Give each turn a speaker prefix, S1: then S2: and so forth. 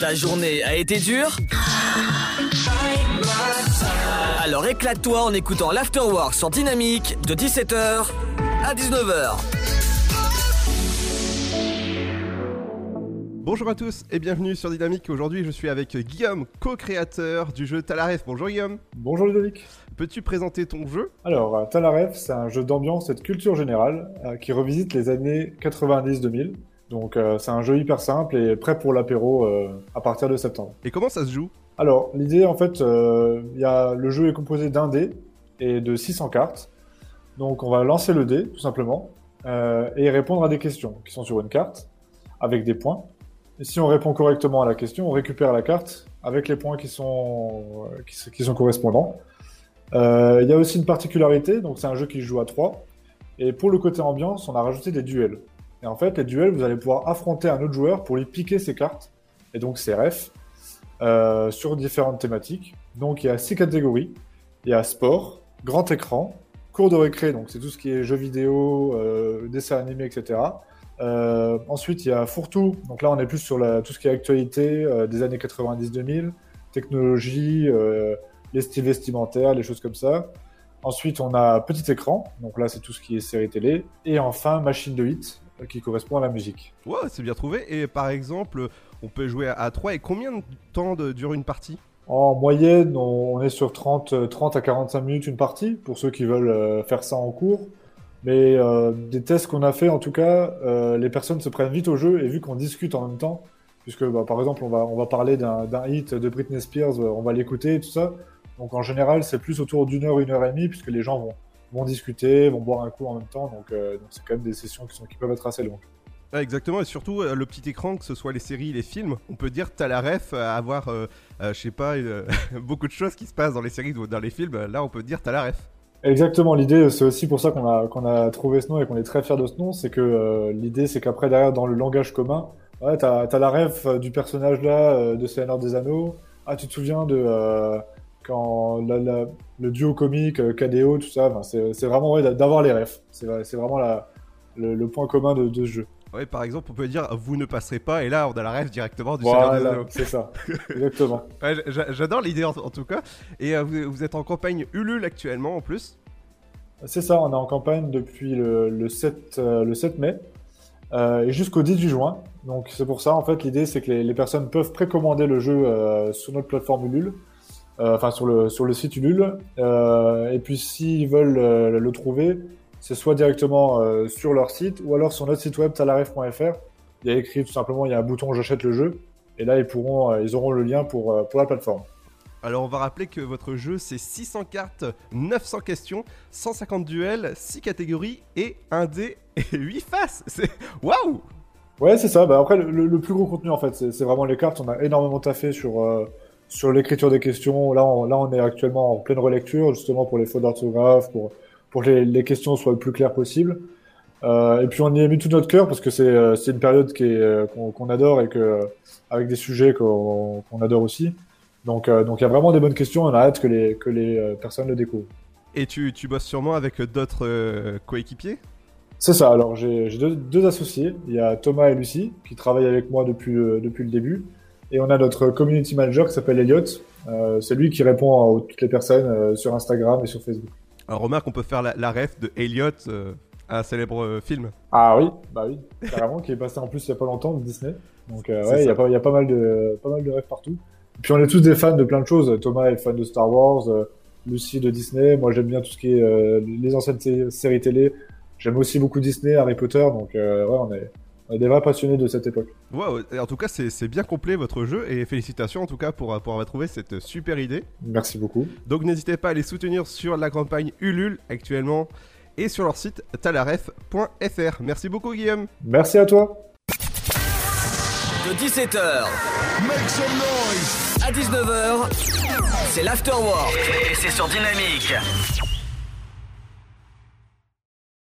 S1: Ta journée a été dure Alors éclate-toi en écoutant l'Afterwork sur Dynamique de 17h à 19h.
S2: Bonjour à tous et bienvenue sur Dynamique. Aujourd'hui, je suis avec Guillaume, co-créateur du jeu Talaref. Bonjour Guillaume.
S3: Bonjour Ludovic.
S2: Peux-tu présenter ton jeu?
S3: Alors, euh, Talaref, c'est un jeu d'ambiance et de culture générale euh, qui revisite les années 90-2000. Donc, euh, c'est un jeu hyper simple et prêt pour l'apéro euh, à partir de septembre.
S2: Et comment ça se joue?
S3: Alors, l'idée, en fait, euh, y a, le jeu est composé d'un dé et de 600 cartes. Donc, on va lancer le dé, tout simplement, et répondre à des questions qui sont sur une carte avec des points. Et si on répond correctement à la question, on récupère la carte avec les points qui sont, qui, qui sont correspondants. Il y a aussi une particularité, donc c'est un jeu qui se joue à 3. Et pour le côté ambiance, on a rajouté des duels. Et en fait, les duels, vous allez pouvoir affronter un autre joueur pour lui piquer ses cartes, et donc ses refs, euh, sur différentes thématiques. Donc il y a six catégories. Il y a sport, grand écran, cours de récré, donc c'est tout ce qui est jeux vidéo, euh, dessins animés, etc. Euh, ensuite, il y a fourre-tout. Donc là, on est plus sur tout ce qui est actualité euh, des années 90-2000, technologie, les styles vestimentaires, les choses comme ça. Ensuite, on a petit écran. Donc là, c'est tout ce qui est série télé. Et enfin, machine de hit, qui correspond à la musique.
S2: Ouais, c'est bien trouvé. Et par exemple, on peut jouer à 3 et combien de temps de- dure une partie?
S3: En moyenne, on est sur 30, euh, 30 à 45 minutes une partie, pour ceux qui veulent euh, faire ça en cours. Mais euh, des tests qu'on a fait, en tout cas, euh, les personnes se prennent vite au jeu, et vu qu'on discute en même temps, puisque bah, par exemple, on va, on va parler d'un hit de Britney Spears, on va l'écouter et tout ça. Donc en général, c'est plus autour d'une heure, une heure et demie, puisque les gens vont, vont discuter, vont boire un coup en même temps. Donc euh, c'est quand même des sessions qui, sont, qui peuvent être assez longues.
S2: Ouais, Exactement, et surtout euh, le petit écran, que ce soit les séries, les films, on peut dire t'as la ref à avoir, euh, euh, je sais pas, euh, beaucoup de choses qui se passent dans les séries ou dans les films. Là, on peut dire t'as la ref.
S3: Exactement, l'idée, c'est aussi pour ça qu'on a, qu'on a trouvé ce nom et qu'on est très fier de ce nom, c'est que euh, l'idée, c'est qu'après, derrière, dans le langage commun, ouais, t'as, t'as la ref euh, du personnage là, euh, de Seigneur des Anneaux. Ah, tu te souviens de euh, quand la- la- le duo comique, euh, KDO, tout ça, c'est, vraiment ouais, d'avoir les refs. C'est, vrai- c'est vraiment la, le, le point commun de, de ce jeu.
S2: Ouais, par exemple, on peut dire vous ne passerez pas, et là, on a la ref directement du
S3: Voilà, c'est ça. Exactement.
S2: Ouais, J'adore l'idée en, en tout cas. Et euh, vous, vous êtes en campagne Ulule actuellement en plus.
S3: C'est ça, on est en campagne depuis le, le 7, euh, le 7 mai euh, et jusqu'au 18 juin. Donc c'est pour ça, en fait, l'idée c'est que les, les personnes peuvent précommander le jeu sur notre plateforme Ulule, enfin sur le, sur le site Ulule. Euh, et puis s'ils veulent euh, le trouver, c'est soit directement euh, sur leur site ou alors sur notre site web talaref.fr. Il y a écrit tout simplement, il y a un bouton j'achète le jeu. Et là, ils, pourront, euh, ils auront le lien pour, euh, pour la plateforme.
S2: Alors, on va rappeler que votre jeu, c'est 600 cartes, 900 questions, 150 duels, 6 catégories et un dé et 8 faces. C'est waouh
S3: Ouais, c'est ça. Bah, après, le, plus gros contenu, en fait, c'est c'est vraiment les cartes. On a énormément taffé sur, euh, sur l'écriture des questions. Là on, là, on est actuellement en pleine relecture, justement, pour les fautes d'orthographe, pour, pour que les, les questions soient le plus claires possible. Euh, et puis, on y a mis tout notre cœur parce que c'est euh, c'est une période qui est, euh, qu'on qu'on adore et que, avec des sujets qu'on qu'on adore aussi. Donc, euh, donc, il y a vraiment des bonnes questions. On a hâte que les, que les personnes le découvrent.
S2: Et tu, tu bosses sûrement avec d'autres euh, coéquipiers?
S3: C'est ça. Alors, j'ai j'ai deux, deux associés. Il y a Thomas et Lucie qui travaillent avec moi depuis depuis le début. Et on a notre community manager qui s'appelle Elliot. Euh, c'est lui qui répond à toutes les personnes euh, sur Instagram et sur Facebook.
S2: Alors, remarque, on peut faire la, la ref de Elliot, euh, un célèbre film.
S3: Ah oui, bah oui, carrément, qui est passé en plus il y a pas longtemps de Disney. Donc ouais, il y a pas, il y a pas mal de, pas mal de rêves partout. Et puis on est tous des fans de plein de choses. Thomas est fan de Star Wars, Lucie de Disney. Moi j'aime bien tout ce qui est les anciennes sé- séries télé. J'aime aussi beaucoup Disney, Harry Potter. Donc ouais, on est des vrais passionnés de cette époque.
S2: Wow, et en tout cas, c'est bien complet votre jeu et félicitations en tout cas pour, pour avoir trouvé cette super idée.
S3: Merci beaucoup.
S2: Donc, n'hésitez pas à les soutenir sur la campagne Ulule actuellement et sur leur site talaref.fr. Merci beaucoup, Guillaume.
S3: Merci à toi.
S1: De 17h à 19h, c'est l'Afterwork et c'est sur Dynamique.